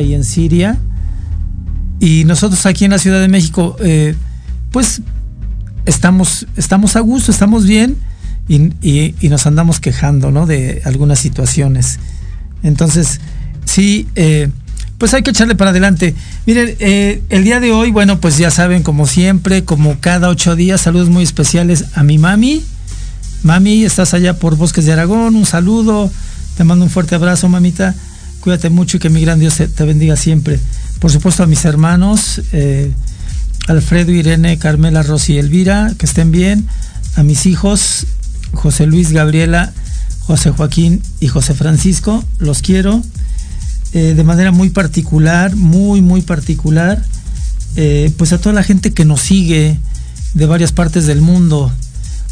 Y en Siria. Y nosotros aquí en la Ciudad de México, eh, pues estamos, estamos a gusto, estamos bien y nos andamos quejando ¿no? de algunas situaciones. Entonces, sí, eh, pues hay que echarle para adelante. Miren, eh, el día de hoy, bueno, pues ya saben, como siempre, como cada ocho días, saludos muy especiales a mi mami. Mami, estás allá por Bosques de Aragón, un saludo, te mando un fuerte abrazo, mamita. Cuídate mucho y que mi gran Dios te, bendiga siempre. Por supuesto a mis hermanos, eh, Alfredo, Irene, Carmela, Rosy y Elvira, que estén bien. A mis hijos, José Luis, Gabriela, José Joaquín y José Francisco, los quiero. Eh, de manera muy particular, muy, muy particular, eh, pues a toda la gente que nos sigue de varias partes del mundo,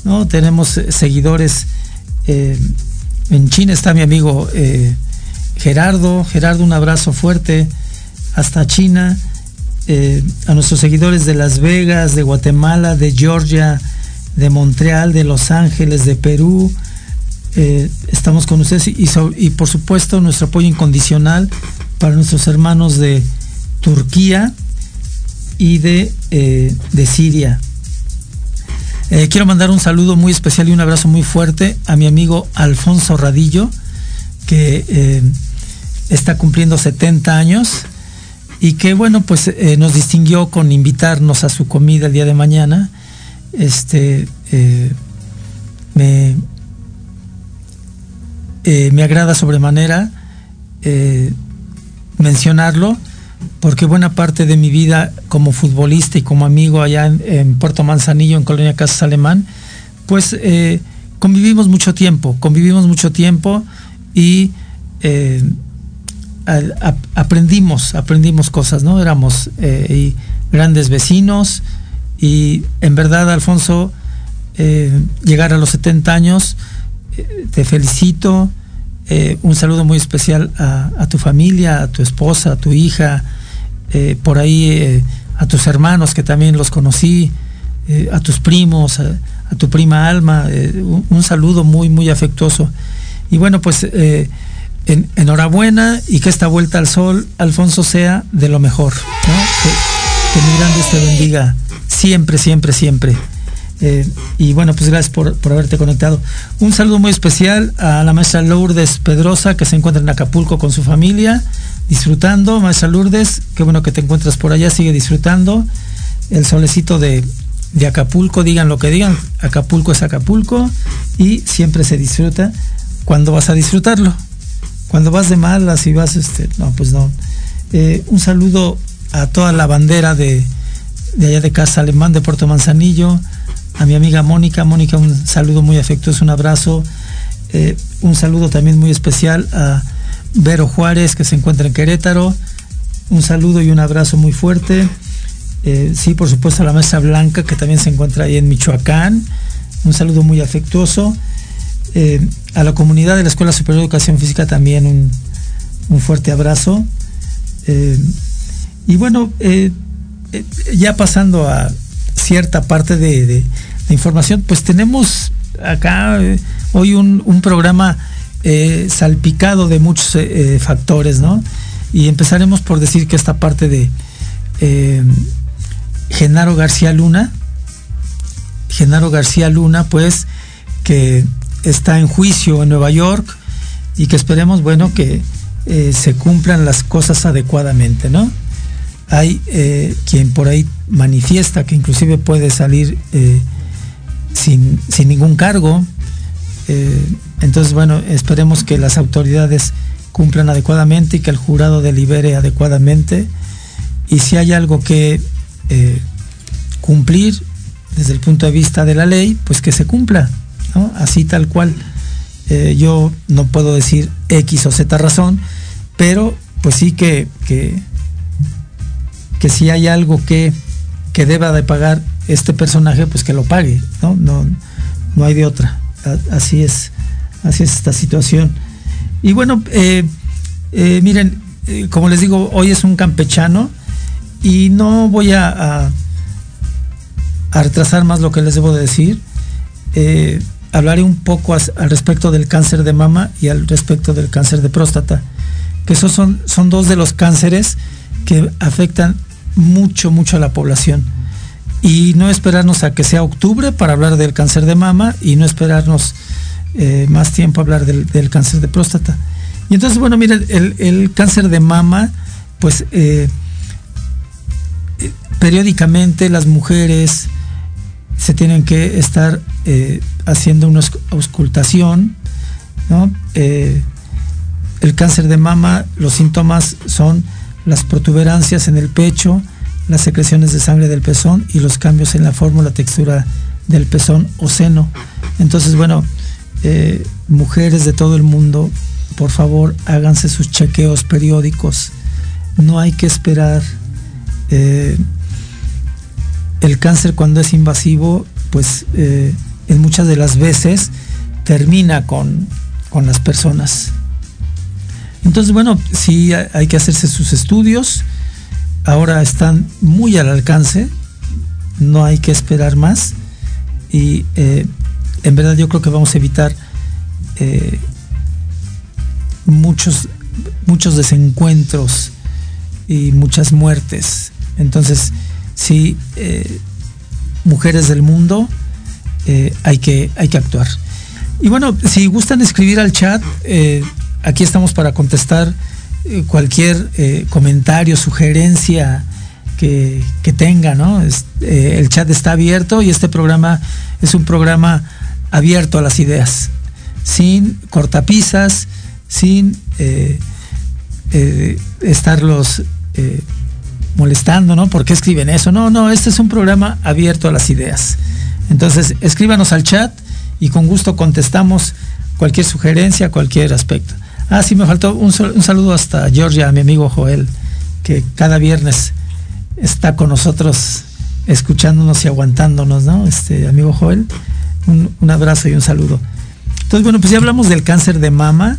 ¿no? Tenemos seguidores, en China está mi amigo Gerardo, Gerardo un abrazo fuerte hasta China, eh, a nuestros seguidores de Las Vegas, de Guatemala, de Georgia, de Montreal, de Los Ángeles, de Perú, eh, estamos con ustedes y, por supuesto nuestro apoyo incondicional para nuestros hermanos de Turquía y de, eh, de Siria. Quiero mandar un saludo muy especial y un abrazo muy fuerte a mi amigo Alfonso Radillo, que está cumpliendo 70 años y que bueno, pues eh, nos distinguió con invitarnos a su comida el día de mañana. Este eh, me, eh, me agrada sobremanera mencionarlo porque buena parte de mi vida como futbolista y como amigo allá en, Puerto Manzanillo, en Colonia Casas Alemán, pues convivimos mucho tiempo, convivimos mucho tiempo y aprendimos, aprendimos cosas, ¿no? Éramos eh, grandes vecinos y en verdad, Alfonso, eh, llegar a los 70 años, eh, te felicito, un saludo muy especial a, tu familia, a tu esposa, a tu hija, por ahí a tus hermanos que también los conocí, a tus primos, a, tu prima Alma, un, saludo muy, muy afectuoso. Y bueno, pues en- enhorabuena y que esta vuelta al sol, Alfonso, sea de lo mejor. Que, mi gran Dios te bendiga siempre, siempre, siempre. Eh, y bueno, pues gracias por, por haberte conectado. Un saludo muy especial a la maestra Lourdes Pedrosa, que se encuentra en Acapulco con su familia, disfrutando. Maestra Lourdes, qué bueno que te encuentras por allá, sigue disfrutando. El solecito de, de Acapulco, digan lo que digan, Acapulco es Acapulco y siempre se disfruta cuando vas a disfrutarlo. Cuando vas de malas y vas, este, no, pues no. Eh, un saludo a toda la bandera de, de allá de Casa Alemán de Puerto Manzanillo, a mi amiga Mónica. Mónica, un saludo muy afectuoso, un abrazo. Eh, un saludo también muy especial a Vero Juárez, que se encuentra en Querétaro. Un saludo y un abrazo muy fuerte. Eh, sí, por supuesto, a la Mesa Blanca, que también se encuentra ahí en Michoacán. Un saludo muy afectuoso. Eh, a la comunidad de la Escuela Superior de Educación Física también un, fuerte abrazo. y bueno, ya pasando a cierta parte de información, pues tenemos acá eh, hoy un, programa eh, salpicado de muchos eh, factores, ¿no? Y empezaremos por decir que esta parte de Genaro García Luna, Genaro García Luna, pues, que está en juicio en Nueva York y que esperemos, bueno, que se cumplan las cosas adecuadamente, ¿no? Hay quien por ahí manifiesta que inclusive puede salir sin, ningún cargo. Eh, entonces, bueno, esperemos que las autoridades cumplan adecuadamente y que el jurado delibere adecuadamente. Y si hay algo que eh, cumplir desde el punto de vista de la ley, pues que se cumpla, Así tal cual. Eh, yo no puedo decir X o Z razón, pero pues sí que, que, que si hay algo que, que deba de pagar este personaje pues que lo pague, ¿no? No, no hay de otra. Así es, así es esta situación. Y bueno, eh, eh, miren, como les digo, hoy es un campechano y no voy a, a, retrasar más lo que les debo decir. Hablaré un poco al respecto del cáncer de mama y al respecto del cáncer de próstata, que esos son, son dos de los cánceres que afectan mucho, mucho a la población y no esperarnos a que sea octubre para hablar del cáncer de mama y no esperarnos eh, más tiempo a hablar del, cáncer de próstata. Y entonces, bueno, miren, el, cáncer de mama, pues eh, eh, periódicamente las mujeres se tienen que estar haciendo una auscultación, ¿no? el cáncer de mama, los síntomas son las protuberancias en el pecho, las secreciones de sangre del pezón y los cambios en la forma, la textura del pezón o seno. Entonces, bueno, eh, mujeres de todo el mundo, por favor, háganse sus chequeos periódicos. No hay que esperar. Eh, el cáncer cuando es invasivo, pues eh, en muchas de las veces termina con, con las personas. Entonces, bueno, sí hay que hacerse sus estudios ahora están muy al alcance, no hay que esperar más y eh, en verdad yo creo que vamos a evitar eh, muchos, muchos desencuentros y muchas muertes. Entonces, sí, eh, mujeres del mundo, hay, que, hay que actuar. Y bueno, si gustan escribir al chat, aquí estamos para contestar eh, cualquier eh, comentario, sugerencia que, tenga, ¿no? Eh, el chat está abierto y este programa es un programa abierto a las ideas, sin cortapisas, sin estarlos molestando, ¿no? ¿Por qué escriben eso? No, no, este es un programa abierto a las ideas. Entonces, escríbanos al chat y con gusto contestamos cualquier sugerencia, cualquier aspecto. Ah, sí, me faltó un, saludo hasta Georgia, a mi amigo Joel, que cada viernes está con nosotros escuchándonos y aguantándonos, ¿no? Este amigo Joel, un, abrazo y un saludo. Entonces, bueno, pues ya hablamos del cáncer de mama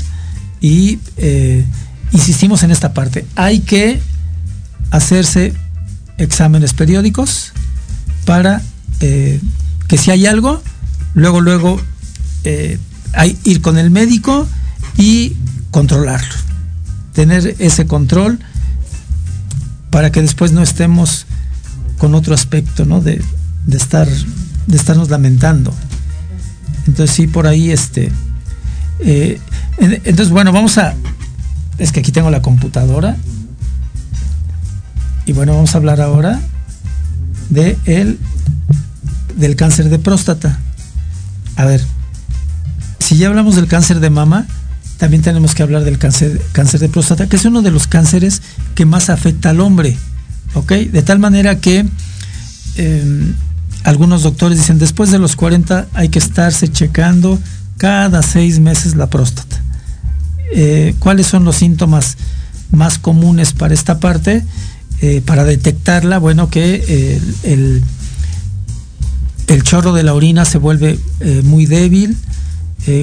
y eh, insistimos en esta parte. Hay que hacerse exámenes periódicos para eh, que si hay algo, luego, luego eh, hay, ir con el médico y controlarlo, tener ese control para que después no estemos con otro aspecto, ¿no? De, estar, de estarnos lamentando. Entonces sí, por ahí este. Eh, entonces, bueno, vamos a. Es que aquí tengo la computadora. Y bueno, vamos a hablar ahora de el, del cáncer de próstata. A ver, si ya hablamos del cáncer de mama, también tenemos que hablar del cáncer, cáncer de próstata, que es uno de los cánceres que más afecta al hombre. ¿Ok? De tal manera que em, algunos doctores dicen después de los 40 hay que estarse checando cada seis meses la próstata. Eh, ¿Cuáles son los síntomas más comunes para esta parte? Eh, para detectarla, bueno, que el, el, chorro de la orina se vuelve muy débil,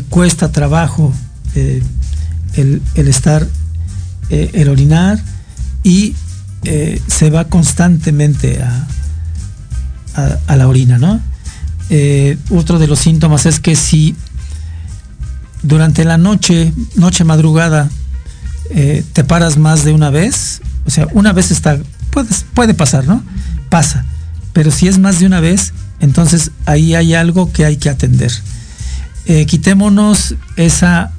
cuesta trabajo el, estar, el orinar y se va constantemente a, la orina, ¿no? Eh, otro de los síntomas es que si durante la noche, noche madrugada, eh, te paras más de una vez, o sea, una vez está, puede pasar, ¿no? Pasa. Pero si es más de una vez, entonces ahí hay algo que hay que atender. Eh, quitémonos esa,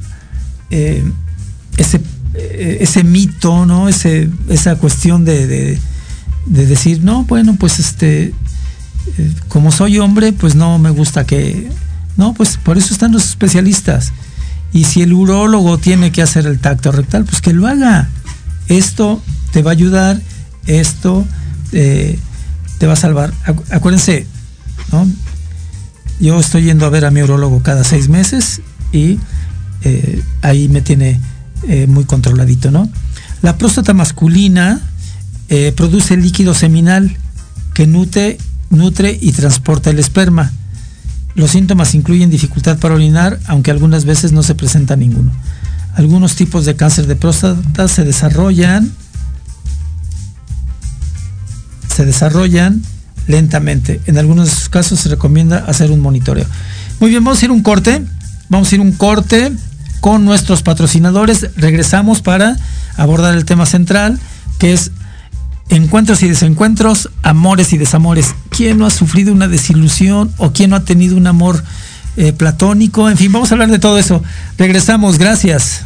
ese, ese mito, ¿no? Esa cuestión de, de, de decir, no, bueno, pues este, como soy hombre, pues no me gusta que... No, pues por eso están los especialistas. Y si el urólogo tiene que hacer el tacto rectal, pues que lo haga. Esto te va a ayudar, esto eh, te va a salvar. Acuérdense, yo estoy yendo a ver a mi urólogo cada seis meses y eh, ahí me tiene eh, muy controladito, ¿no? La próstata masculina produce líquido seminal que nutre nutre y transporta el esperma. Los síntomas incluyen dificultad para orinar, aunque algunas veces no se presenta ninguno. Algunos tipos de cáncer de próstata se desarrollan se desarrollan lentamente. En algunos casos se recomienda hacer un monitoreo. Muy bien, vamos a ir un corte. Vamos a ir un corte con nuestros patrocinadores. Regresamos para abordar el tema central, que es encuentros y desencuentros, amores y desamores. ¿Quién no ha sufrido una desilusión o quién no ha tenido un amor eh, platónico? En fin, vamos a hablar de todo eso. Regresamos, gracias.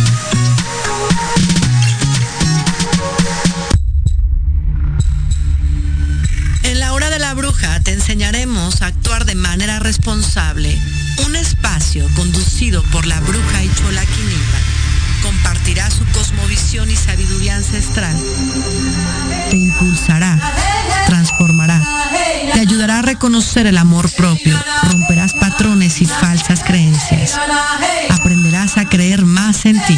Te enseñaremos a actuar de manera responsable. Un espacio conducido por la bruja y chola compartirá su cosmovisión y sabiduría ancestral. Te impulsará, transformará, te ayudará a reconocer el amor propio, romperás patrones y falsas creencias. Aprenderás a creer más en ti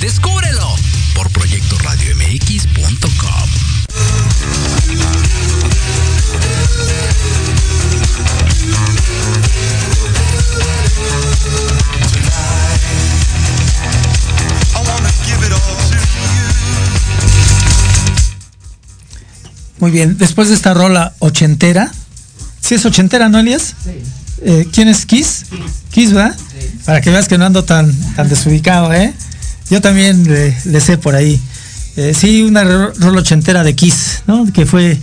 Descúbrelo por proyectoradiomx.com. Muy bien, después de esta rola ochentera, ¿sí es ochentera, no, Elias? Sí. Eh, ¿Quién es Kiss? Kiss, ¿verdad? Para que veas que no ando tan, tan desubicado, ¿eh? Yo también le, sé por ahí. Eh, sí, una rola ochentera de Kiss, ¿no? Que fue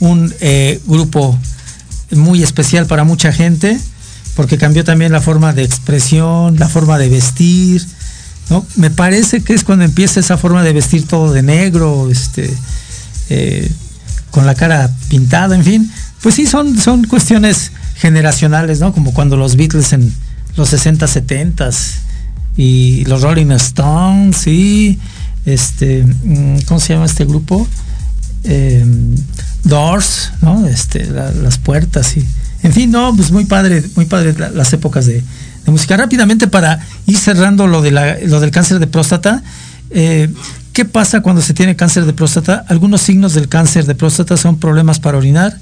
un eh, grupo muy especial para mucha gente, porque cambió también la forma de expresión, la forma de vestir, ¿no? Me parece que es cuando empieza esa forma de vestir todo de negro, este, eh, con la cara pintada, en fin. Pues sí, son, son cuestiones generacionales, ¿no? Como cuando los Beatles en los 60, 70 y los Rolling Stones, sí, este, mm, ¿cómo se llama este grupo? Eh, Doors, ¿no? Este, las puertas y, en fin, no, pues muy padre, muy padre las épocas de, música. Rápidamente para ir cerrando lo, de lo del cáncer de próstata, eh, ¿qué pasa cuando se tiene cáncer de próstata? Algunos signos del cáncer de próstata son problemas para orinar,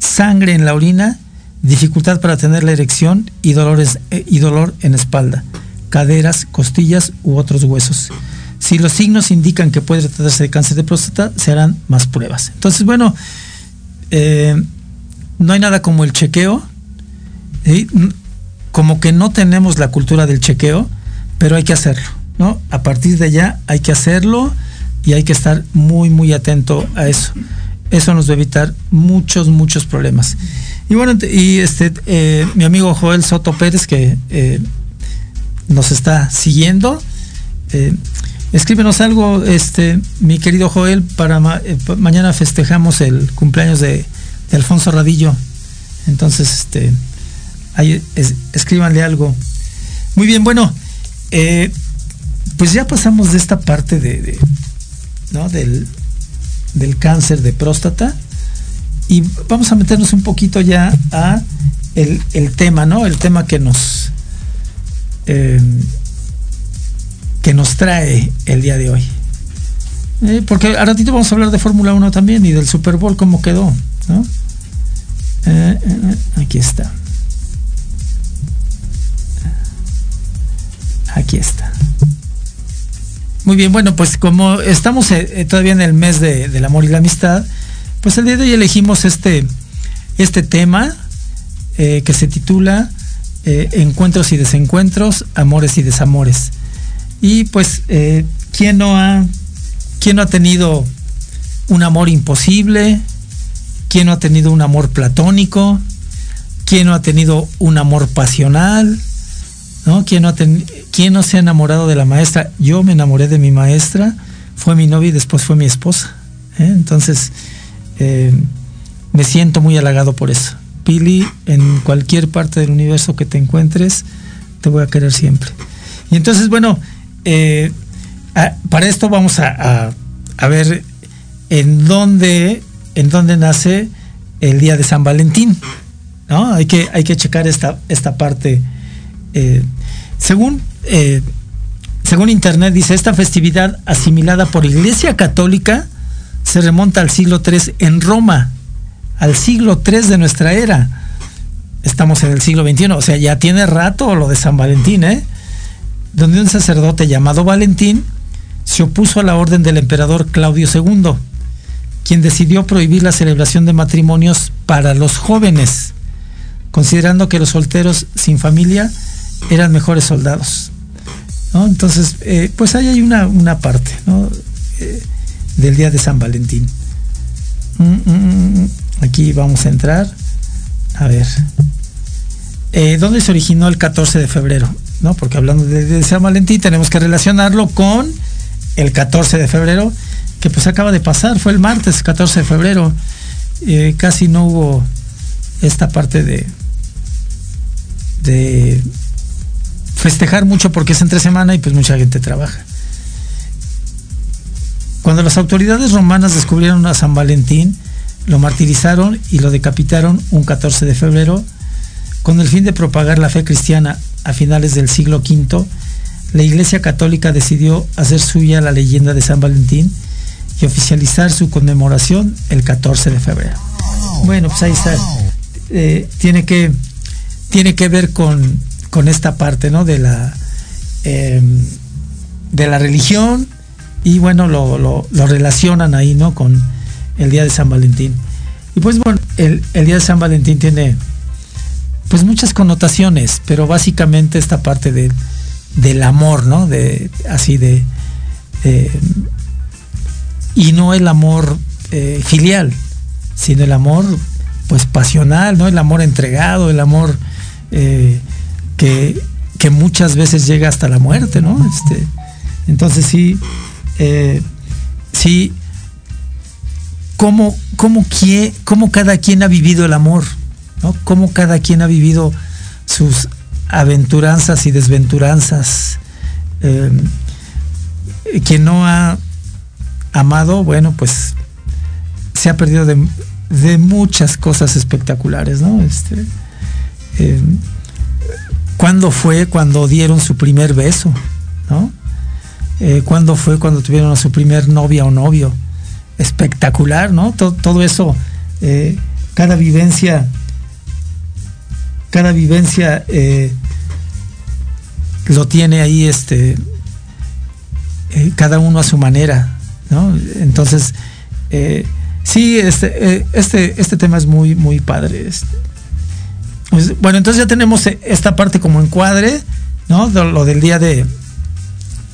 sangre en la orina, dificultad para tener la erección y, dolores, eh, y dolor en espalda, caderas, costillas u otros huesos. Si los signos indican que puede tratarse de cáncer de próstata, se harán más pruebas. Entonces, bueno, eh, no hay nada como el chequeo. Como que no tenemos la cultura del chequeo, pero hay que hacerlo. ¿no? A partir de allá hay que hacerlo y hay que estar muy, muy atento a eso. Eso nos va a evitar muchos, muchos problemas. Y bueno, y este, eh, mi amigo Joel Soto Pérez, que eh, nos está siguiendo, eh, escríbenos algo, este, mi querido Joel, para mañana festejamos el cumpleaños de, Alfonso Radillo. Entonces, este, ahí escríbanle algo. Muy bien, bueno, pues ya pasamos de esta parte de, ¿no? del, del cáncer de próstata y vamos a meternos un poquito ya a el, tema, ¿no? El tema que nos em, que nos trae el día de hoy. Eh, porque a ratito vamos a hablar de Fórmula 1 también y del Super Bowl, cómo quedó, ¿no? Eh, eh, aquí está. Aquí está. Muy bien, bueno, pues como estamos todavía en el mes del amor y la amistad, pues el día de hoy elegimos este, este tema que se titula eh, Encuentros y desencuentros, amores y desamores. Y pues, eh, ¿quién, no ha, ¿quién no ha tenido un amor imposible? ¿Quién no ha tenido un amor platónico? ¿Quién no ha tenido un amor pasional? ¿No? ¿Quién, no ha ¿Quién no se ha enamorado de la maestra? Yo me enamoré de mi maestra, fue mi novia y después fue mi esposa. Entonces, eh, me siento muy halagado por eso. Pili, en cualquier parte del universo que te encuentres, te voy a querer siempre. Y entonces, bueno, eh, para esto vamos a, ver en dónde, en dónde nace el día de San Valentín. ¿no? Hay, que, hay que checar esta, esta parte. Eh, según, según Internet, dice, esta festividad asimilada por Iglesia Católica se remonta al siglo III en Roma, al siglo III de nuestra era. Estamos en el siglo XXI, o sea, ya tiene rato lo de San Valentín, ¿eh? Donde un sacerdote llamado Valentín se opuso a la orden del emperador Claudio II, quien decidió prohibir la celebración de matrimonios para los jóvenes, considerando que los solteros sin familia eran mejores soldados. Entonces, eh, pues ahí hay una, una parte, ¿no? Eh, del día de San Valentín. Mm, mm, mm, aquí vamos a entrar. A ver. Eh, ¿Dónde se originó el 14 de febrero? ¿No? Porque hablando de, San Valentín tenemos que relacionarlo con el 14 de febrero, que pues acaba de pasar, fue el martes 14 de febrero. Eh, casi no hubo esta parte de, de festejar mucho porque es entre semana y pues mucha gente trabaja. Cuando las autoridades romanas descubrieron a San Valentín, lo martirizaron y lo decapitaron un 14 de febrero, con el fin de propagar la fe cristiana a finales del siglo V, la Iglesia Católica decidió hacer suya la leyenda de San Valentín y oficializar su conmemoración el 14 de febrero. Bueno, pues ahí está. Eh, tiene, que, tiene que ver con, esta parte ¿no? de, la, eh, de la religión, y bueno, lo, relacionan ahí, ¿no? Con el día de San Valentín. Y pues bueno, el, día de San Valentín tiene pues muchas connotaciones, pero básicamente esta parte de, del amor, ¿no? De, así de... y no el amor eh, filial, sino el amor pues pasional, ¿no? El amor entregado, el amor eh, que, que, muchas veces llega hasta la muerte, ¿no? Este, Entonces sí, eh, sí, cómo, cómo, cómo cada quien ha vivido el amor, ¿no? Cómo cada quien ha vivido sus aventuranzas y desventuranzas. Eh, quien no ha amado, bueno, pues se ha perdido de, muchas cosas espectaculares, ¿no? Este, eh, ¿Cuándo fue cuando dieron su primer beso? ¿no? Eh, ¿Cuándo fue cuando tuvieron a su primer novia o novio? Espectacular, ¿no? Todo, eso, eh, cada vivencia, cada vivencia lo tiene ahí, este, cada uno a su manera, ¿no? Entonces, Sí, este, eh, este, este tema es muy, muy padre. Este. Pues, bueno, entonces ya tenemos eh, esta parte como encuadre, ¿no? lo del día de,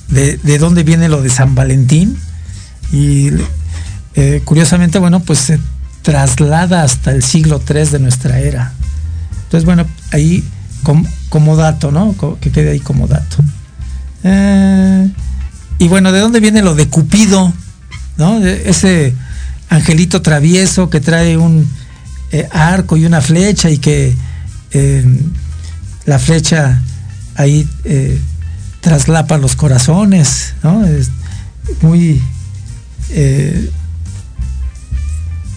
de, dónde viene lo de San Valentín. Y eh, curiosamente, bueno, pues se traslada hasta el siglo III de nuestra era. Entonces, bueno, ahí como, dato, ¿no? Que quede ahí como dato. y bueno, ¿de dónde viene lo de Cupido? ¿No? Ese angelito travieso que trae un eh, arco y una flecha y que eh, la flecha ahí eh, traslapa los corazones, ¿no? Es muy,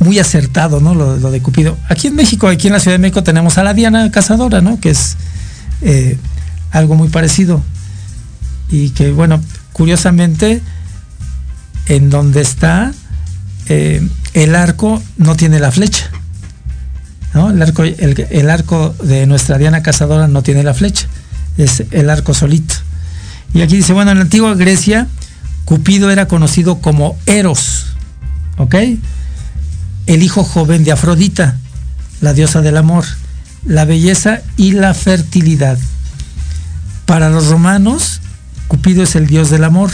muy acertado, ¿no? Lo, de Cupido. Aquí en México, aquí en la Ciudad de México tenemos a la Diana Cazadora, ¿no? Que es algo muy parecido. Y que, bueno, curiosamente, en donde está, eh, el arco no tiene la flecha. El, arco, el, arco de nuestra Diana Cazadora no tiene la flecha, es el arco solito. Y aquí dice, bueno, en la antigua Grecia, Cupido era conocido como Eros, ¿ok? El hijo joven de Afrodita, la diosa del amor, la belleza y la fertilidad. Para los romanos, Cupido es el dios del amor,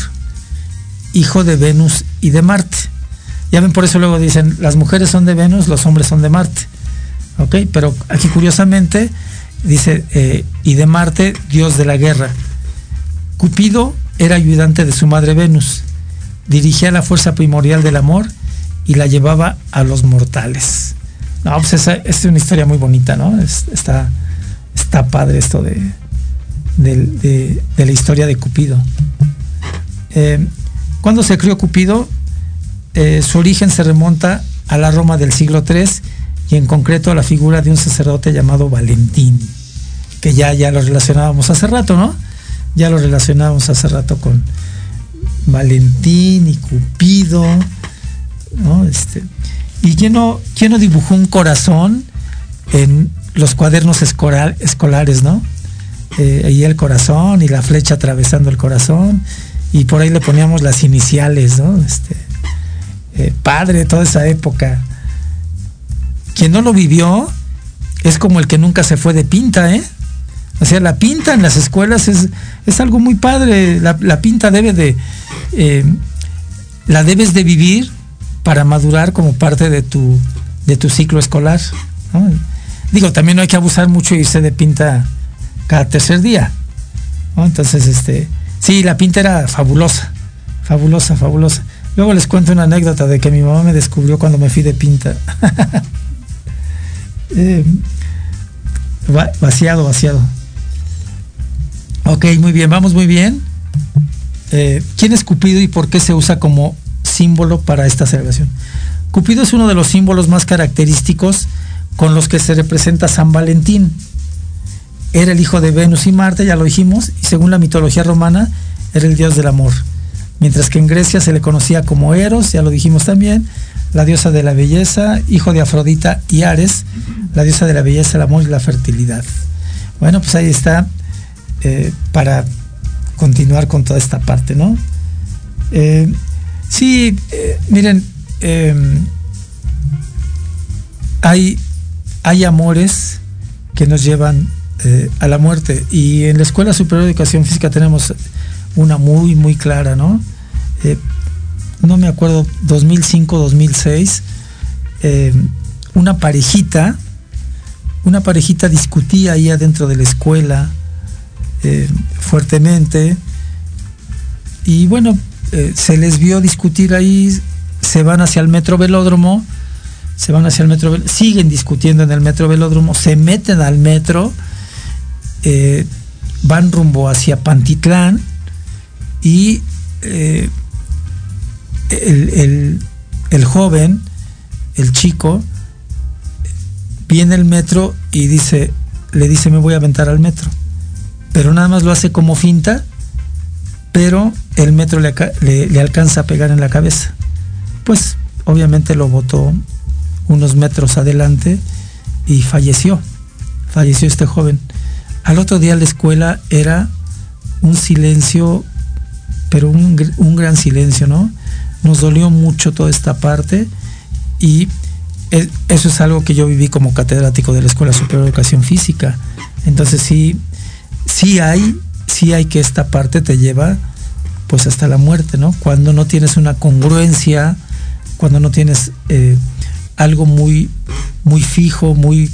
hijo de Venus y de Marte. Ya ven, por eso luego dicen, las mujeres son de Venus, los hombres son de Marte. ¿Ok? Pero aquí curiosamente dice, eh, y de Marte, dios de la guerra. Cupido era ayudante de su madre Venus, dirigía la fuerza primordial del amor y la llevaba a los mortales. No, pues esa, es una historia muy bonita, ¿no? está, está padre esto de, de, la historia de Cupido. Eh, cuando se crió Cupido, eh, su origen se remonta a la Roma del siglo III y en concreto a la figura de un sacerdote llamado Valentín, que ya, ya lo relacionábamos hace rato, ¿no? Ya lo relacionábamos hace rato con Valentín y Cupido, ¿no? Este, y quién no, quién no dibujó un corazón en los cuadernos escolares, ¿no? Eh, ahí el corazón y la flecha atravesando el corazón y por ahí le poníamos las iniciales, ¿no? Este, eh, padre toda esa época. Quien no lo vivió es como el que nunca se fue de pinta, ¿eh? O sea, la pinta en las escuelas es, es algo muy padre. La, pinta debe de. Eh, la debes de vivir para madurar como parte de tu, de tu ciclo escolar. Digo, también no hay que abusar mucho y irse de pinta cada tercer día. Entonces, este. Sí, la pinta era fabulosa. Fabulosa, fabulosa. Luego les cuento una anécdota de que mi mamá me descubrió cuando me fui de pinta. Eh, vaciado, vaciado. Ok, muy bien, vamos muy bien. Eh, ¿Quién es Cupido y por qué se usa como símbolo para esta celebración? Cupido es uno de los símbolos más característicos con los que se representa San Valentín. Era el hijo de Venus y Marte, ya lo dijimos, y según la mitología romana, era el dios del amor mientras que en Grecia se le conocía como Eros, ya lo dijimos también, la diosa de la belleza, hijo de Afrodita y Ares, la diosa de la belleza, el amor y la fertilidad. Bueno, pues ahí está eh, para continuar con toda esta parte, ¿no? Eh, sí, eh, miren, hay, hay amores que nos llevan a la muerte y en la Escuela Superior de Educación Física tenemos una muy, muy clara, ¿no? Eh, no me acuerdo, 2005, 2006, eh, una parejita, una parejita discutía ahí adentro de la escuela eh, fuertemente y bueno, eh, se les vio discutir ahí, se van hacia el metro velódromo, se van hacia el metro, siguen discutiendo en el metro velódromo, se meten al metro, eh, van rumbo hacia Pantitlán y eh, el, el, joven, el chico, viene el metro y dice, le dice me voy a aventar al metro. Pero nada más lo hace como finta, pero el metro le, alcanza a pegar en la cabeza. Pues obviamente lo botó unos metros adelante y falleció. Falleció este joven. Al otro día la escuela era un silencio, pero un, gran silencio, ¿no? Nos dolió mucho toda esta parte y e, eso es algo que yo viví como catedrático de la Escuela Superior de Educación Física. Entonces sí, sí hay, sí hay que esta parte te lleva pues hasta la muerte, ¿no? Cuando no tienes una congruencia, cuando no tienes eh, algo muy, muy fijo, muy,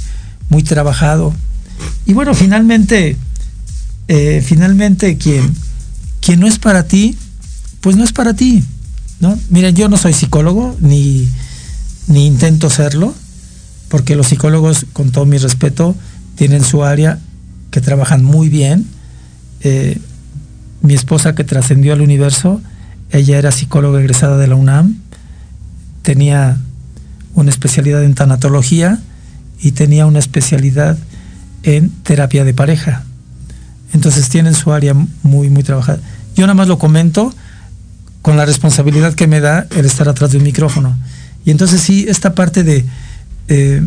muy trabajado. Y bueno, finalmente, eh, finalmente quien, quien no es para ti, pues no es para ti. ¿no? Miren, yo no soy psicólogo, ni, ni intento serlo, porque los psicólogos, con todo mi respeto, tienen su área que trabajan muy bien. Eh, mi esposa que trascendió al universo, ella era psicóloga egresada de la UNAM, tenía una especialidad en tanatología y tenía una especialidad en terapia de pareja. Entonces tienen su área muy, muy trabajada. Yo nada más lo comento con la responsabilidad que me da el estar atrás de un micrófono. Y entonces sí, esta parte de, eh,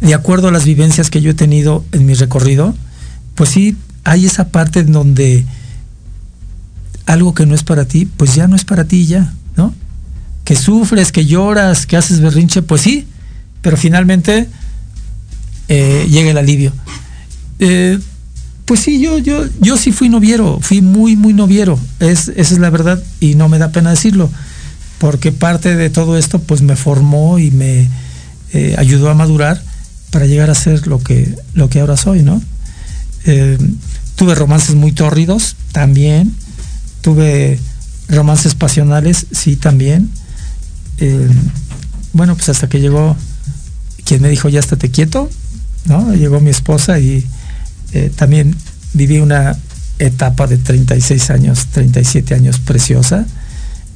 de acuerdo a las vivencias que yo he tenido en mi recorrido, pues sí, hay esa parte en donde algo que no es para ti, pues ya no es para ti ya, ¿no? que sufres, que lloras, que haces berrinche, pues sí, pero finalmente eh, llega el alivio. Eh, pues sí, yo, yo, yo sí fui noviero, fui muy, muy noviero, es, esa es la verdad y no me da pena decirlo, porque parte de todo esto pues me formó y me eh, ayudó a madurar para llegar a ser lo que, lo que ahora soy, ¿no? Tuve romances muy tórridos, también, tuve romances pasionales, sí, también, eh, bueno, pues hasta que llegó quien me dijo, ya estate quieto, ¿no? Llegó mi esposa y eh, también viví una etapa de 36 años, 37 años preciosa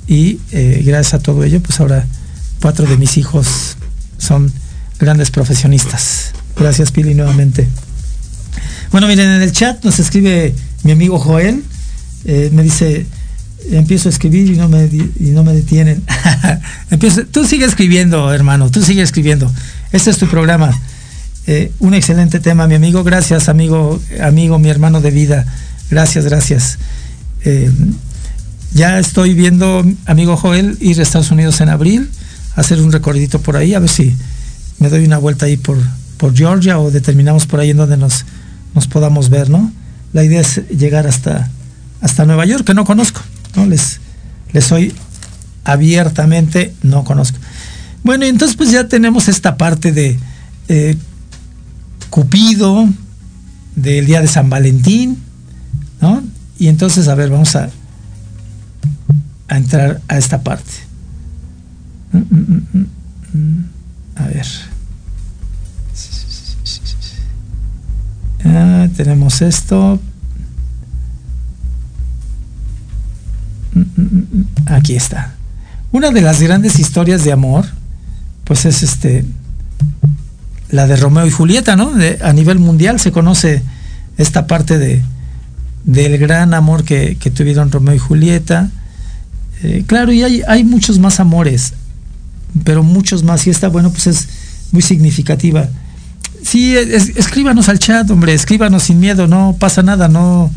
y eh, gracias a todo ello, pues ahora cuatro de mis hijos son grandes profesionistas. Gracias Pili nuevamente. Bueno, miren, en el chat nos escribe mi amigo Joel, me dice, empiezo a escribir y no me, y no me detienen. empiezo, tú sigue escribiendo, hermano, tú sigue escribiendo. Este es tu programa. Eh, un excelente tema, mi amigo. Gracias, amigo, amigo, mi hermano de vida. Gracias, gracias. Eh, ya estoy viendo, amigo Joel, ir a Estados Unidos en abril, hacer un recorridito por ahí, a ver si me doy una vuelta ahí por, por Georgia o determinamos por ahí en donde nos, nos podamos ver, ¿no? La idea es llegar hasta, hasta Nueva York, que no conozco. ¿no? Les, les soy abiertamente, no conozco. Bueno, entonces pues ya tenemos esta parte de eh, Cupido, del día de San Valentín, ¿no? Y entonces, a ver, vamos a, a entrar a esta parte. Mm, mm, mm, a ver. Ah, tenemos esto. Aquí está. Una de las grandes historias de amor, pues es este, la de Romeo y Julieta, ¿no? a nivel mundial se conoce esta parte de, del gran amor que, tuvieron Romeo y Julieta. Eh, claro, y hay, hay muchos más amores, pero muchos más, y esta, bueno, pues es muy significativa. Sí, escríbanos al chat, hombre, escríbanos sin miedo, no pasa nada, no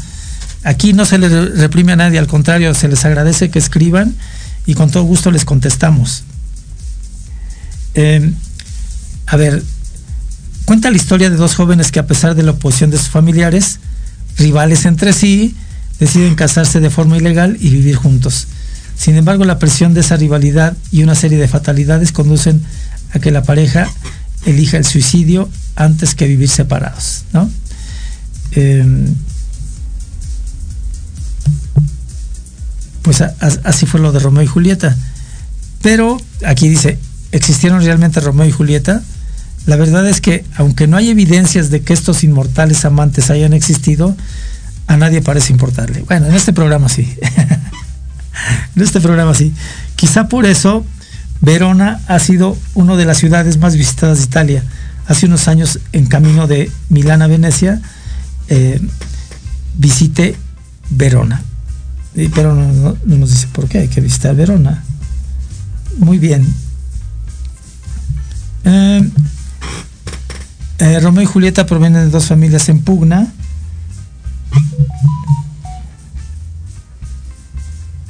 Aquí no se les reprime a nadie, al contrario, se les agradece que escriban y con todo gusto les contestamos. Em, a ver, cuenta la historia de dos jóvenes que a pesar de la oposición de sus familiares, rivales entre sí, deciden casarse de forma ilegal y vivir juntos. Sin embargo, la presión de esa rivalidad y una serie de fatalidades conducen a que la pareja elija el suicidio antes que vivir separados. ¿no? Em, pues así fue lo de Romeo y Julieta. Pero aquí dice, ¿existieron realmente Romeo y Julieta? La verdad es que, aunque no hay evidencias de que estos inmortales amantes hayan existido, a nadie parece importarle. Bueno, en este programa sí. en este programa sí. Quizá por eso Verona ha sido una de las ciudades más visitadas de Italia. Hace unos años, en camino de Milán a Venecia, eh, visité Verona. Pero no, nos dice por qué hay que visitar Verona. Muy bien. Eh, eh, Romeo y Julieta provienen de dos familias en pugna.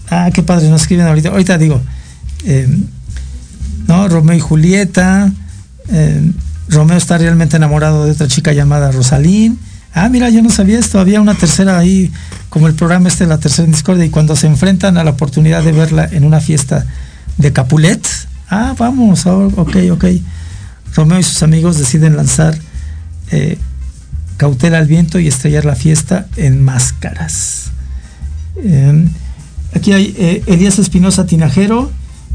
Ah, qué padre, nos escriben ahorita. Ahorita digo, eh, ¿no? Romeo y Julieta. Eh, Romeo está realmente enamorado de otra chica llamada Rosalín. Ah, mira, yo no sabía esto. Había una tercera ahí, como el programa este, la tercera en Discordia, y cuando se enfrentan a la oportunidad de verla en una fiesta de Capulet. Ah, vamos, oh, ok, ok. Romeo y sus amigos deciden lanzar eh, cautela al viento y estrellar la fiesta en máscaras. Em, aquí hay eh, Elías Espinosa Tinajero,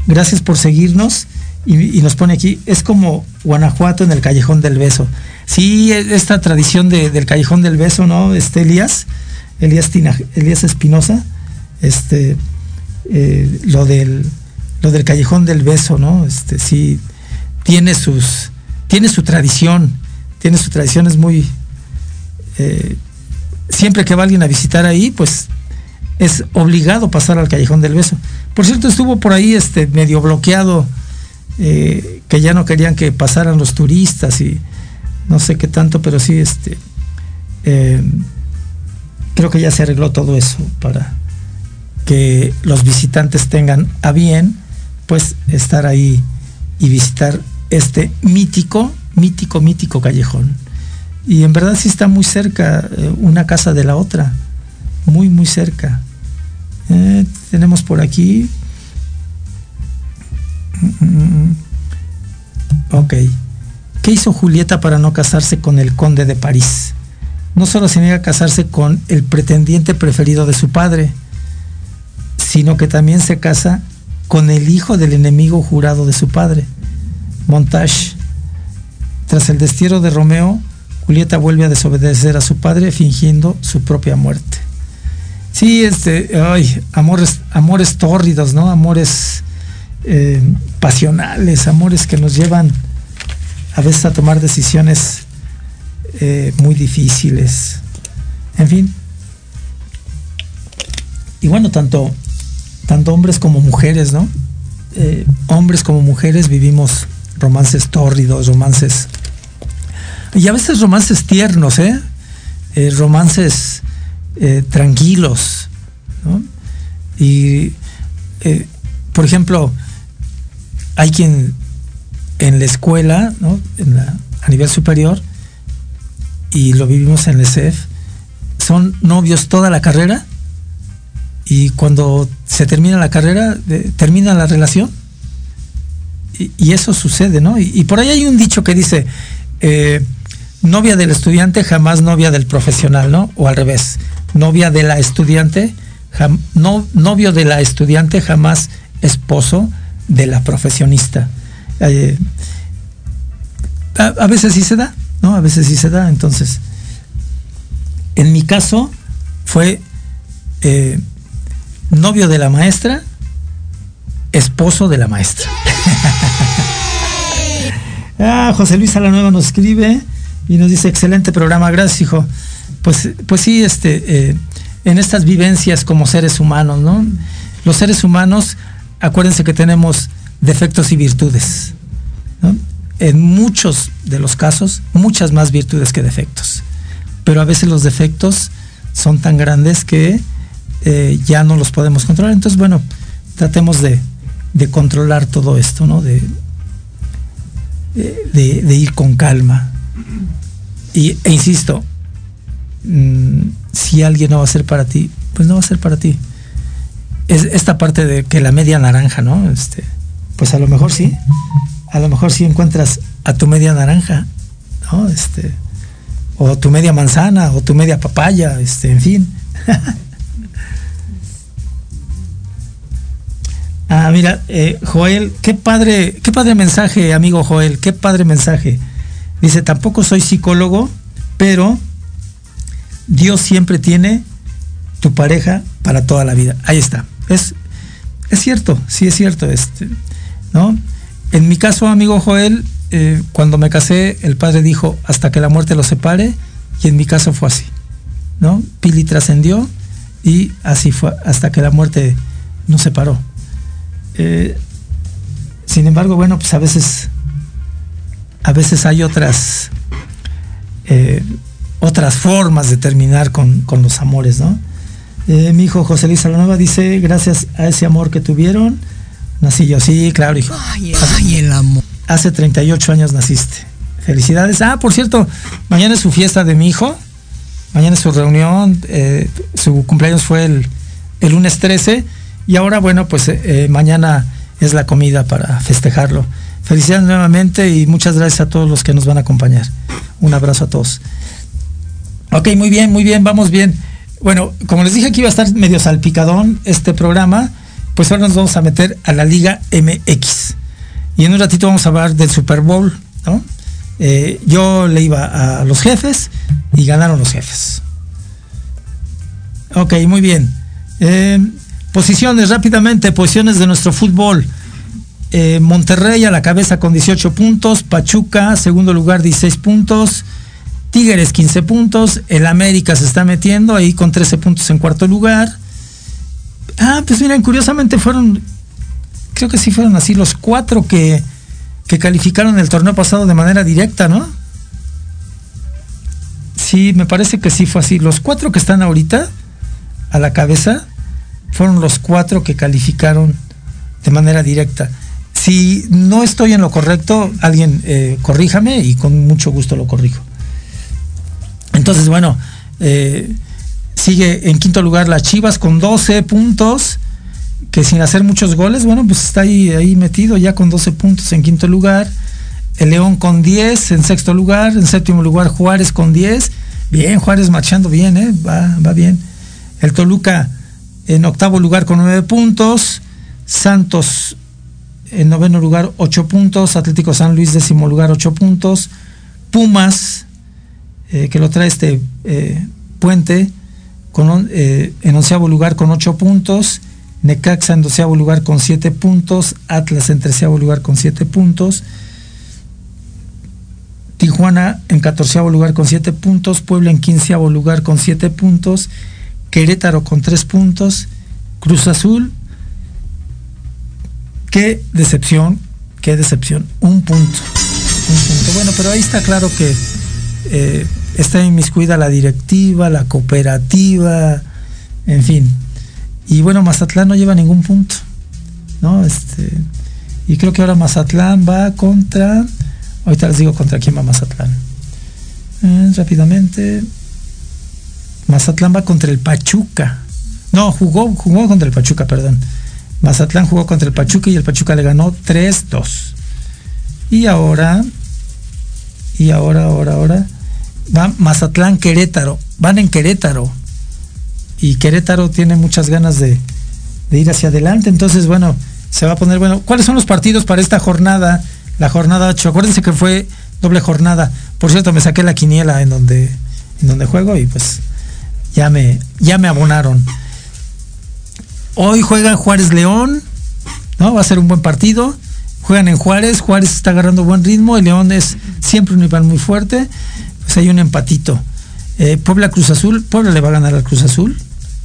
gracias por seguirnos. Y, nos pone aquí, es como Guanajuato en el Callejón del Beso. Sí, e, esta tradición del Callejón del Beso, ¿no? Este Elías, Elías, Elías Espinosa, este, eh, lo, del, lo del Callejón del Beso, ¿no? Este, sí, tiene sus, tiene su tradición, tiene su tradición, es muy, eh, siempre que va alguien a visitar ahí, pues es obligado pasar al Callejón del Beso. Por cierto, estuvo por ahí este medio bloqueado, eh, que ya no querían que pasaran los turistas y no sé qué tanto, pero sí, este, eh, creo que ya se arregló todo eso para que los visitantes tengan a bien, pues estar ahí y visitar este mítico, mítico, mítico callejón. Y en verdad sí está muy cerca eh, una casa de la otra, muy, muy cerca. Tenemos por aquí. Ok. ¿Qué hizo Julieta para no casarse con el conde de París? No solo se niega a casarse con el pretendiente preferido de su padre, sino que también se casa con el hijo del enemigo jurado de su padre. Montage. Tras el destierro de Romeo, Julieta vuelve a desobedecer a su padre fingiendo su propia muerte. Sí, este, ay, amores, amores tórridos, ¿no? Amores eh, pasionales, amores que nos llevan a veces a tomar decisiones eh, muy difíciles. En fin. Y bueno, tanto, tanto hombres como mujeres, ¿no? Eh, hombres como mujeres vivimos romances tórridos, romances... Y a veces romances tiernos, ¿eh? eh romances tranquilos, ¿no? Y, por ejemplo, hay quien en la escuela, ¿no? A nivel superior, y lo vivimos en el ESEF, son novios toda la carrera y cuando se termina la carrera, termina la relación y, eso sucede, ¿no? Y, por ahí hay un dicho que dice, eh, novia del estudiante jamás novia del profesional, ¿no? O al revés, novia de la estudiante, no, novio de la estudiante jamás esposo de la profesionista. Eh, a, veces sí se da, ¿no? A veces sí se da. Entonces, en mi caso fue eh, novio de la maestra, esposo de la maestra. ah, José Luis Salanueva nos escribe y nos dice, excelente programa, gracias hijo. Pues, pues sí, este, eh, en estas vivencias como seres humanos, ¿no? Los seres humanos, acuérdense que tenemos defectos y virtudes. En muchos de los casos, muchas más virtudes que defectos. Pero a veces los defectos son tan grandes que eh, ya no los podemos controlar. Entonces, bueno, tratemos de, de controlar todo esto, ¿no? De, de, ir con calma. Y, e insisto, mm, si alguien no va a ser para ti, pues no va a ser para ti. Es esta parte de que la media naranja, ¿no? Este, pues a lo mejor sí. A lo mejor sí encuentras a tu media naranja, ¿no? Este, o tu media manzana, o tu media papaya, este, en fin. Ah, mira, eh, Joel, qué padre, qué padre mensaje, amigo Joel, qué padre mensaje. Dice, tampoco soy psicólogo, pero Dios siempre tiene tu pareja para toda la vida. Ahí está. Es, es cierto, sí es cierto. Este, ¿no? En mi caso, amigo Joel, eh, cuando me casé, el padre dijo, hasta que la muerte los separe, y en mi caso fue así. ¿no? Pili trascendió y así fue, hasta que la muerte nos separó. Eh, sin embargo, bueno, pues a veces, a veces hay otras, eh, otras formas de terminar con, los amores, ¿no? Eh, mi hijo José Luis Salanueva dice, gracias a ese amor que tuvieron, nací yo. Sí, claro, hijo. Ay, el amor. Hace 38 años naciste. Felicidades. Ah, por cierto, mañana es su fiesta de mi hijo. Mañana es su reunión. su cumpleaños fue el, el lunes 13 y ahora, bueno, pues eh, eh, mañana es la comida para festejarlo. Felicidades nuevamente y muchas gracias a todos los que nos van a acompañar. Un abrazo a todos. Ok, muy bien, muy bien, vamos bien. Bueno, como les dije que iba a estar medio salpicadón este programa, pues ahora nos vamos a meter a la Liga MX. Y en un ratito vamos a hablar del Super Bowl, ¿no? Eh, yo le iba a los jefes y ganaron los jefes. Ok, muy bien. Posiciones rápidamente, posiciones de nuestro fútbol. Eh, Monterrey a la cabeza con 18 puntos, Pachuca segundo lugar 16 puntos, Tigres 15 puntos, el América se está metiendo ahí con 13 puntos en cuarto lugar. Ah, pues miren, curiosamente fueron, creo que sí fueron así los cuatro que, que calificaron el torneo pasado de manera directa, ¿no? Sí, me parece que sí fue así. Los cuatro que están ahorita a la cabeza fueron los cuatro que calificaron de manera directa. Si no estoy en lo correcto, alguien eh, corríjame y con mucho gusto lo corrijo. Entonces, bueno, eh, sigue en quinto lugar las Chivas con 12 puntos, que sin hacer muchos goles, bueno, pues está ahí, metido ya con 12 puntos en quinto lugar. El León con 10 en sexto lugar, en séptimo lugar Juárez con 10. Bien, Juárez marchando bien, ¿eh? va, va bien. El Toluca en octavo lugar con nueve puntos, Santos en noveno lugar ocho puntos, Atlético San Luis décimo lugar ocho puntos, Pumas, eh, que lo trae este eh, puente, con, eh, en onceavo lugar con ocho puntos, Necaxa en doceavo lugar con siete puntos, Atlas en treceavo lugar con siete puntos, Tijuana en catorceavo lugar con siete puntos, Puebla en quinceavo lugar con siete puntos, Querétaro con tres puntos, Cruz Azul, qué decepción, qué decepción, un punto, Bueno, pero ahí está claro que está inmiscuida la directiva, la cooperativa, en fin. Y bueno, Mazatlán no lleva ningún punto, ¿no? Este, y creo que ahora Mazatlán va contra, ahorita les digo contra quién va Mazatlán. Eh, rápidamente, Mazatlán va contra el Pachuca. No, jugó, jugó contra el Pachuca, perdón. Mazatlán jugó contra el Pachuca y el Pachuca le ganó 3-2. Y ahora, y ahora, ahora, ahora, va Mazatlán Querétaro. Van en Querétaro. Y Querétaro tiene muchas ganas de, ir hacia adelante. Entonces, bueno, se va a poner bueno. ¿Cuáles son los partidos para esta jornada? La jornada 8. Acuérdense que fue doble jornada. Por cierto, me saqué la quiniela en donde, en donde juego y pues ya me, ya me abonaron. Hoy juega Juárez León, ¿no? Va a ser un buen partido. Juegan en Juárez, Juárez está agarrando buen ritmo, el León es siempre un rival muy fuerte. Hay un empatito. Eh, Puebla Cruz Azul, Puebla le va a ganar al Cruz Azul,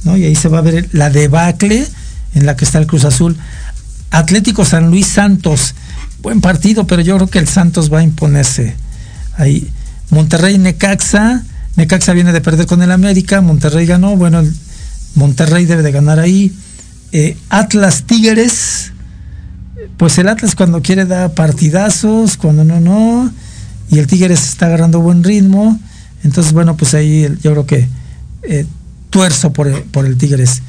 ¿no? Y ahí se va a ver la debacle en la que está el Cruz Azul. Atlético San Luis Santos, buen partido, pero yo creo que el Santos va a imponerse. Ahí. Monterrey Necaxa, Necaxa viene de perder con el América, Monterrey ganó, bueno, Monterrey debe de ganar ahí. Eh, Atlas Tigres, pues el Atlas cuando quiere da partidazos, cuando no, no, y el Tigres está agarrando buen ritmo, entonces bueno, pues ahí yo creo que eh, tuerzo por, el Tigres.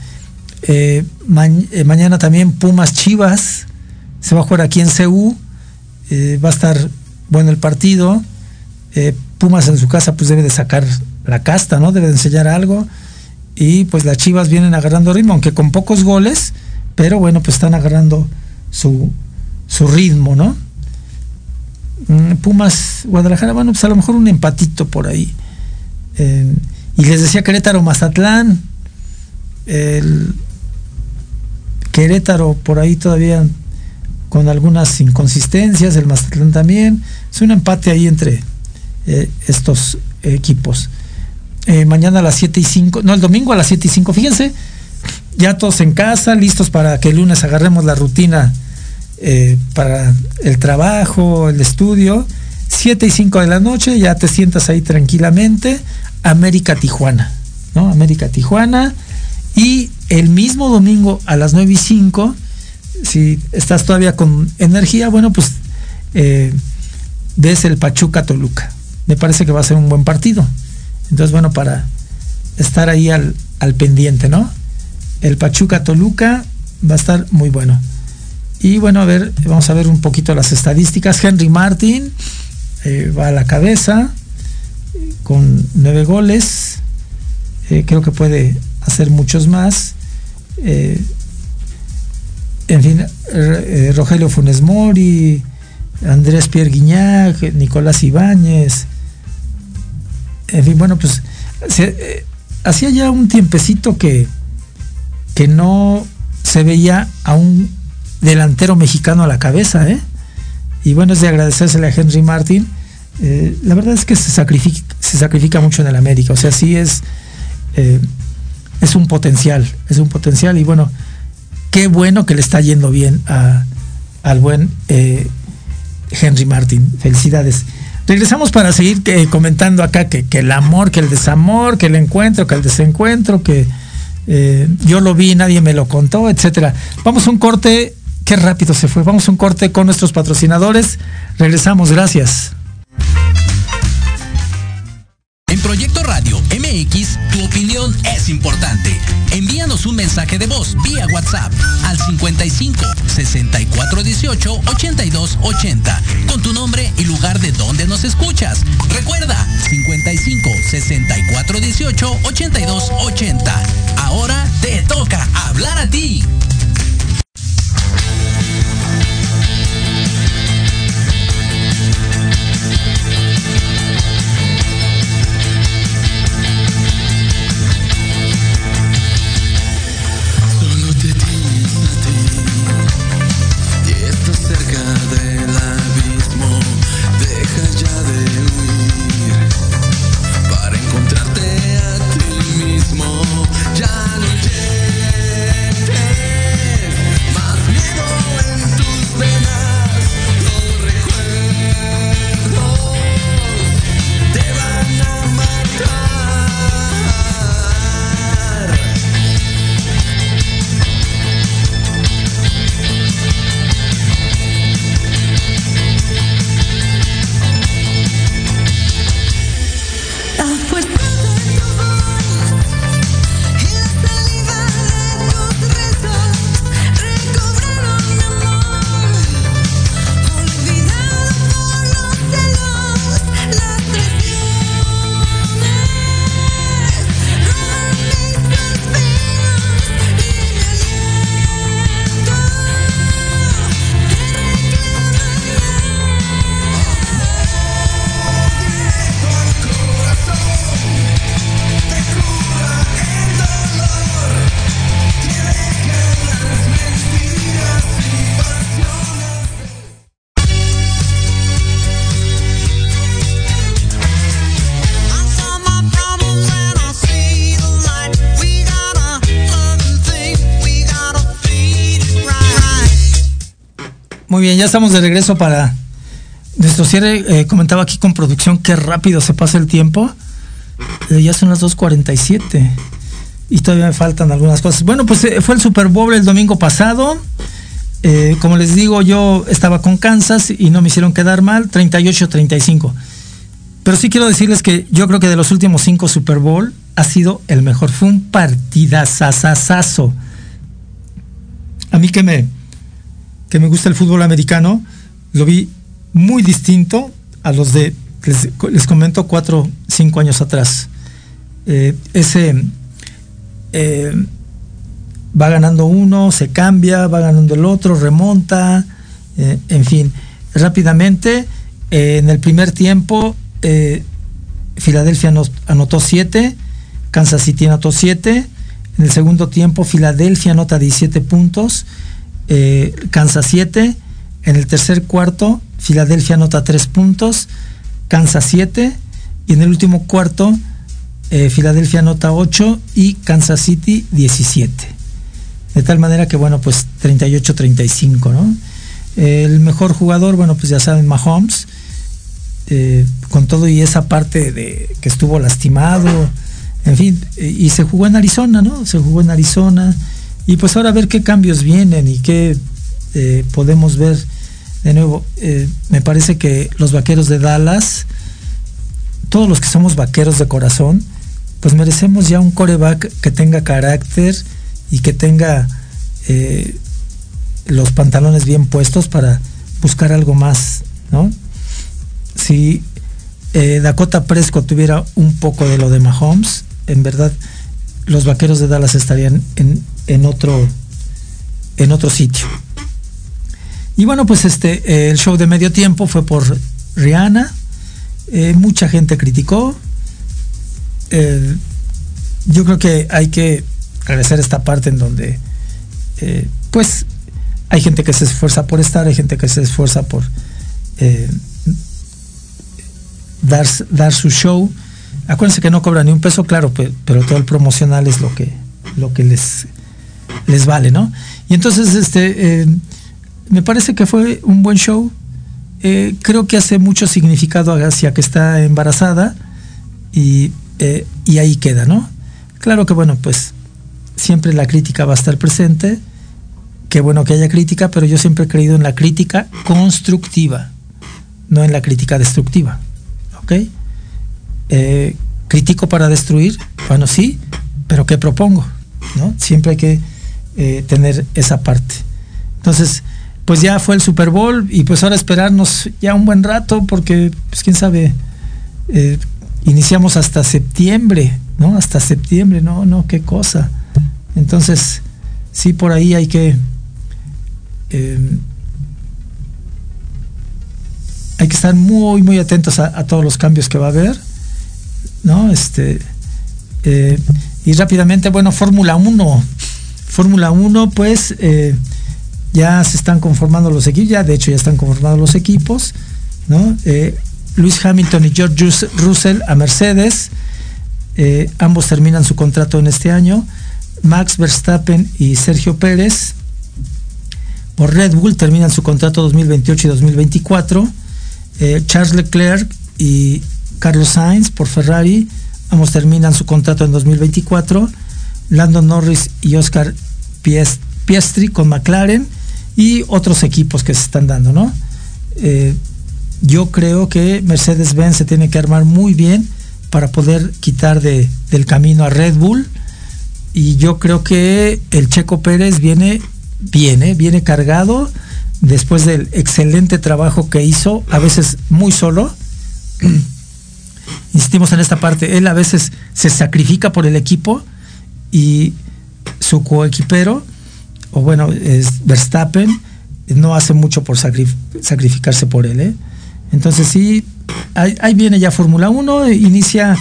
Eh, mañana también Pumas Chivas, se va a jugar aquí en CU, va a estar bueno el partido. Pumas en su casa pues debe de sacar la casta, ¿no? Debe de enseñar algo. Y pues las Chivas vienen agarrando ritmo, aunque con pocos goles, pero bueno, pues están agarrando su, su ritmo, ¿no? Mm, Pumas, Guadalajara, bueno, pues a lo mejor un empatito por ahí. Eh, y les decía Querétaro, Mazatlán, el Querétaro por ahí todavía con algunas inconsistencias, el Mazatlán también. Es un empate ahí entre eh, estos equipos. Eh, mañana a las 7 y 5, no, el domingo a las 7 y 5, fíjense, ya todos en casa, listos para que el lunes agarremos la rutina eh, para el trabajo, el estudio. 7 y 5 de la noche, ya te sientas ahí tranquilamente. América Tijuana, ¿no? América Tijuana. Y el mismo domingo a las 9 y 5, si estás todavía con energía, bueno, pues eh, ves el Pachuca Toluca. Me parece que va a ser un buen partido. Entonces, bueno, para estar ahí al, al pendiente, ¿no? El Pachuca Toluca va a estar muy bueno. Y bueno, a ver, vamos a ver un poquito las estadísticas. Henry Martin eh, va a la cabeza con nueve goles. Eh, creo que puede hacer muchos más. Eh, en fin, Rogelio Funes Mori, Andrés Pierre Guignac, Nicolás Ibáñez. En fin, bueno, pues hacía ya un tiempecito que, que no se veía a un delantero mexicano a la cabeza, ¿eh? Y bueno, es de agradecérsele a Henry Martin. Eh, la verdad es que se sacrifica, mucho en el América, o sea, sí es, eh, es un potencial, es un potencial y bueno, qué bueno que le está yendo bien a, al buen eh, Henry Martin. Felicidades. Regresamos para seguir comentando acá que, que, el amor, que el desamor, que el encuentro, que el desencuentro, que yo lo vi, nadie me lo contó, etcétera. Vamos a un corte, qué rápido se fue. Vamos a un corte con nuestros patrocinadores. Regresamos, gracias. En Proyecto Radio MX, tu opinión es importante. Envíanos un mensaje de voz vía WhatsApp al 55 64 18 82 80 con tu nombre y lugar de donde nos escuchas. Recuerda 55 64 18 82 80. Ahora te toca hablar a ti. Bien, ya estamos de regreso para nuestro cierre. Eh, comentaba aquí con producción qué rápido se pasa el tiempo. Eh, ya son las 2.47 y todavía me faltan algunas cosas. Bueno, pues eh, fue el Super Bowl el domingo pasado. Como les digo, yo estaba con Kansas y no me hicieron quedar mal, 38-35. Pero sí quiero decirles que yo creo que de los últimos cinco Super Bowl ha sido el mejor. Fue un partidazazazazo. A mí que me, que me gusta el fútbol americano, lo vi muy distinto a los de, les, les comento, cuatro, cinco años atrás. Eh, ese, eh, va ganando uno, se cambia, va ganando el otro, remonta, eh, en fin, rápidamente, en el primer tiempo, Filadelfia anotó 7, Kansas City anotó 7, en el segundo tiempo Filadelfia anota 17 puntos, Kansas 7, en el tercer cuarto Filadelfia anota 3 puntos, Kansas 7, y en el último cuarto Filadelfia anota 8 y Kansas City 17. De tal manera que, bueno, pues 38-35, ¿no? El mejor jugador, bueno, pues ya saben, Mahomes, eh, con todo y esa parte de que estuvo lastimado, en fin, y se jugó en Arizona, ¿no? Se jugó en Arizona, y pues ahora a ver qué cambios vienen y qué eh, podemos ver de nuevo. Eh, me parece que los vaqueros de Dallas, todos los que somos vaqueros de corazón, pues merecemos ya un coreback que tenga carácter y que tenga los pantalones bien puestos para buscar algo más, ¿no? Si eh, Dakota Prescott tuviera un poco de lo de Mahomes, en verdad los vaqueros de Dallas estarían en, otro en otro sitio. Y bueno, pues este el show de medio tiempo fue por Rihanna. Eh, mucha gente criticó. Eh, yo creo que hay que agradecer esta parte en donde pues hay gente que se esfuerza por estar, hay gente que se esfuerza por eh, dar, dar su show. Acuérdense que no cobran ni un peso, claro, pero, todo el promocional es lo que, lo que les, les vale, ¿no? Y entonces, este, eh, me parece que fue un buen show. Eh, creo que hace mucho significado hacia que está embarazada y, y ahí queda, ¿no? Claro que, bueno, pues siempre la crítica va a estar presente qué bueno que haya crítica, pero yo siempre he creído en la crítica constructiva, no en la crítica destructiva. ¿Ok? Eh, critico para destruir, bueno, sí, pero ¿qué propongo? ¿No? Siempre hay que eh, tener esa parte. Entonces, pues ya fue el Super Bowl y pues ahora esperarnos ya un buen rato porque, pues quién sabe, eh, iniciamos hasta septiembre, ¿no? Hasta septiembre, no, no, qué cosa. Entonces, sí, por ahí hay que hay que estar muy, muy atentos a, todos los cambios que va a haber, ¿no? Este, eh, y rápidamente, bueno, Fórmula 1. Fórmula 1, pues eh, ya se están conformando los equipos, ya de hecho ya están conformados los equipos, ¿no? Luis Hamilton y George Russell a Mercedes, ambos terminan su contrato en este año. Max Verstappen y Sergio Pérez por Red Bull terminan su contrato 2028 y 2024. Eh, Charles Leclerc y Carlos Sainz por Ferrari, ambos terminan su contrato en 2024. Lando Norris y Oscar Piastri con McLaren y otros equipos que se están dando, ¿no? Eh, yo creo que Mercedes-Benz se tiene que armar muy bien para poder quitar de, del camino a Red Bull. Y yo creo que el Checo Pérez viene viene, viene cargado después del excelente trabajo que hizo, a veces muy solo. Insistimos en esta parte, él a veces se sacrifica por el equipo y su coequipero, o bueno, es Verstappen, no hace mucho por sacrificarse por él. ¿eh? Entonces sí, ahí, viene ya Fórmula 1, inicia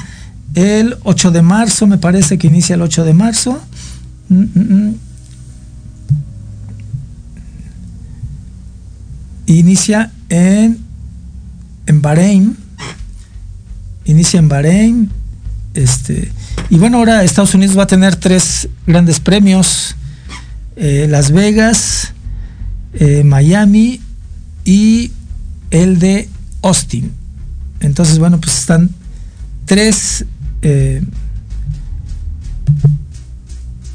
el 8 de marzo, me parece que inicia el 8 de marzo. Mm, mm, mm. inicia en, en Bahrein. Inicia en Bahrein. Este, y bueno, ahora Estados Unidos va a tener tres grandes premios. Eh, Las Vegas, eh, Miami y el de Austin. Entonces, bueno, pues están tres, eh,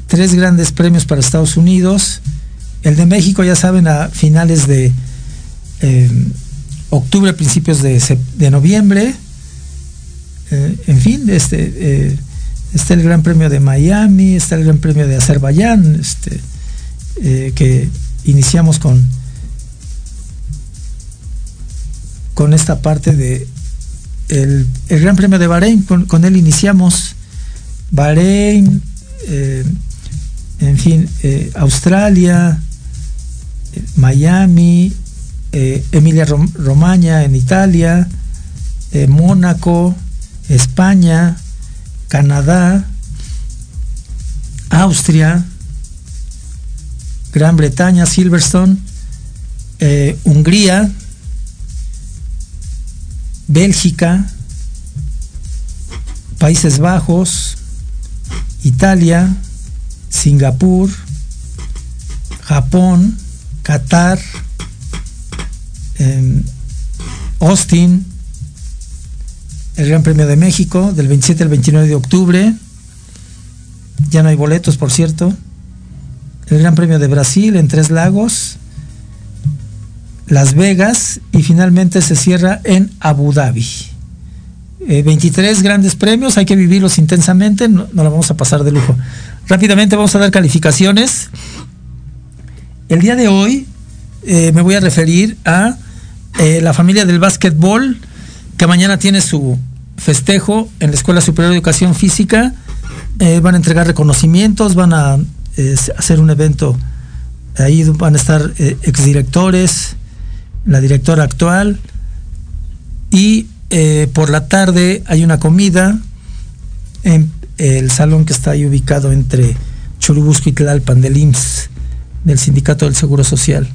tres grandes premios para Estados Unidos. El de México, ya saben, a finales de eh, octubre, principios de noviembre. Eh, en fin, este, eh, está el Gran Premio de Miami, está el Gran Premio de Azerbaiyán, este, que iniciamos con, con esta parte de el, Gran Premio de Bahrein, con, él iniciamos. Bahrein, en fin, eh, Australia, eh, Miami, eh, Emilia Romagna en Italia, Mónaco, España, Canadá, Austria, Gran Bretaña, Silverstone, Hungría, Bélgica, Países Bajos, Italia, Singapur, Japón, Qatar, em, Austin, el Gran Premio de México del 27 al 29 de octubre. Ya no hay boletos, por cierto. El Gran Premio de Brasil en Tres Lagos, Las Vegas y finalmente se cierra en Abu Dhabi. 23 eh, grandes premios, hay que vivirlos intensamente, no, no la vamos a pasar de lujo. Rápidamente vamos a dar calificaciones. El día de hoy eh, me voy a referir a eh, la familia del básquetbol, que mañana tiene su festejo en la Escuela Superior de Educación Física. van a entregar reconocimientos, van a hacer un evento. Ahí van a estar exdirectores, la directora actual y eh, por la tarde hay una comida en el salón que está ahí ubicado entre Churubusco y Tlalpan del IMSS, del Sindicato del Seguro Social.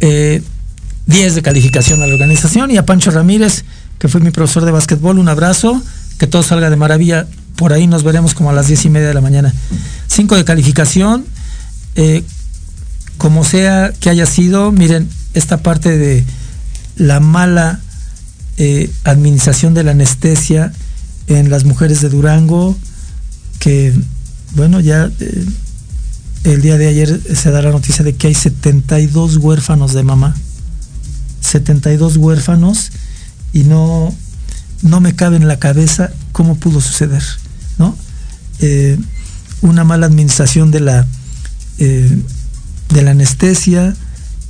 10 eh, de calificación a la organización y a Pancho Ramírez, que fue mi profesor de básquetbol, un abrazo, que todo salga de maravilla. Por ahí nos veremos como a las 10 y media de la mañana. 5 de calificación, eh, como sea que haya sido, miren, esta parte de la mala eh, administración de la anestesia en las mujeres de Durango, que, bueno, ya eh, el día de ayer se da la noticia de que hay 72 huérfanos de mamá. 72 huérfanos y no, no me cabe en la cabeza cómo pudo suceder, ¿no? Eh, una mala administración de la, de la anestesia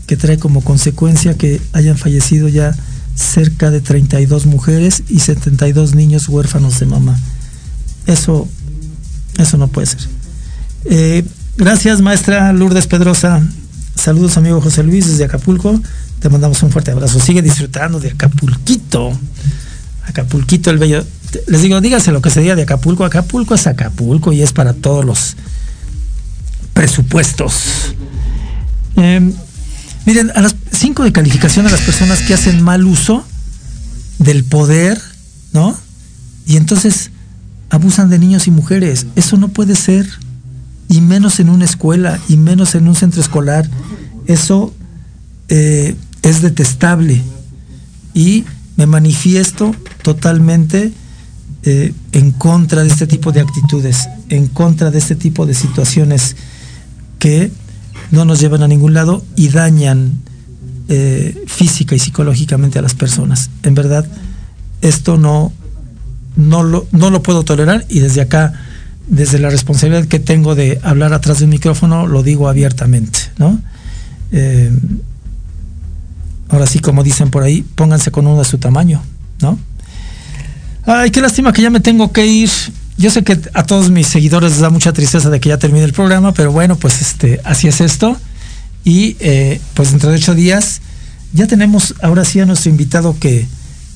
que trae como consecuencia que hayan fallecido ya cerca de 32 mujeres y 72 niños huérfanos de mamá. Eso, eso no puede ser. Eh, gracias, maestra Lourdes Pedrosa. Saludos, amigo José Luis, desde Acapulco. Te mandamos un fuerte abrazo. Sigue disfrutando de Acapulquito. Acapulquito, el bello. Les digo, dígase lo que se diga de Acapulco. Acapulco es Acapulco y es para todos los presupuestos. Eh, Miren, a las cinco de calificación a las personas que hacen mal uso del poder, ¿no? Y entonces abusan de niños y mujeres. Eso no puede ser. Y menos en una escuela, y menos en un centro escolar. Eso eh, es detestable. Y me manifiesto totalmente eh, en contra de este tipo de actitudes, en contra de este tipo de situaciones que no nos llevan a ningún lado y dañan eh, física y psicológicamente a las personas. En verdad, esto no, no, lo, no lo puedo tolerar y desde acá, desde la responsabilidad que tengo de hablar atrás de un micrófono, lo digo abiertamente, ¿no? Eh, ahora sí, como dicen por ahí, pónganse con uno de su tamaño, ¿no? Ay, qué lástima que ya me tengo que ir. Yo sé que a todos mis seguidores les da mucha tristeza de que ya termine el programa, pero bueno, pues este, así es esto. Y eh, pues dentro de ocho días ya tenemos ahora sí a nuestro invitado que,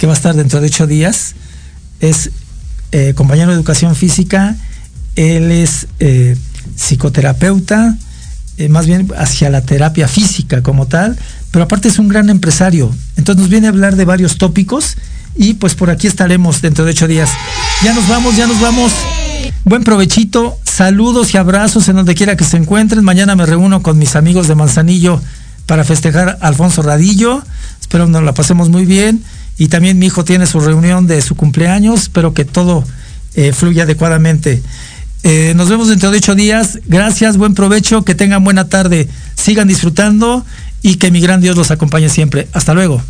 va a estar dentro de ocho días. Es eh, compañero de educación física, él es eh, psicoterapeuta, más bien hacia la terapia física como tal, pero aparte es un gran empresario. Entonces nos viene a hablar de varios tópicos y pues por aquí estaremos dentro de ocho días. Ya nos vamos, ya nos vamos. Buen provechito, saludos y abrazos en donde quiera que se encuentren. Mañana me reúno con mis amigos de Manzanillo para festejar a Alfonso Radillo. Espero nos la pasemos muy bien. Y también mi hijo tiene su reunión de su cumpleaños. Espero que todo eh, fluya adecuadamente. Eh, nos vemos dentro de ocho días. Gracias, buen provecho, que tengan buena tarde. Sigan disfrutando y que mi gran Dios los acompañe siempre. Hasta luego.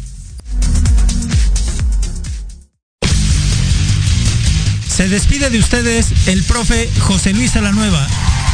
Se despide de ustedes el profe José Luis Alanueva.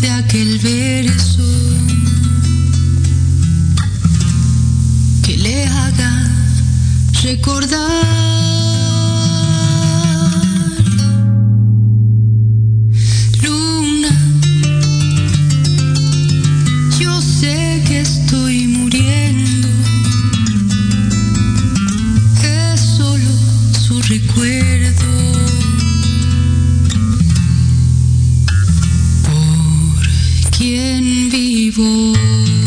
de aquel verso que le haga recordar. evil.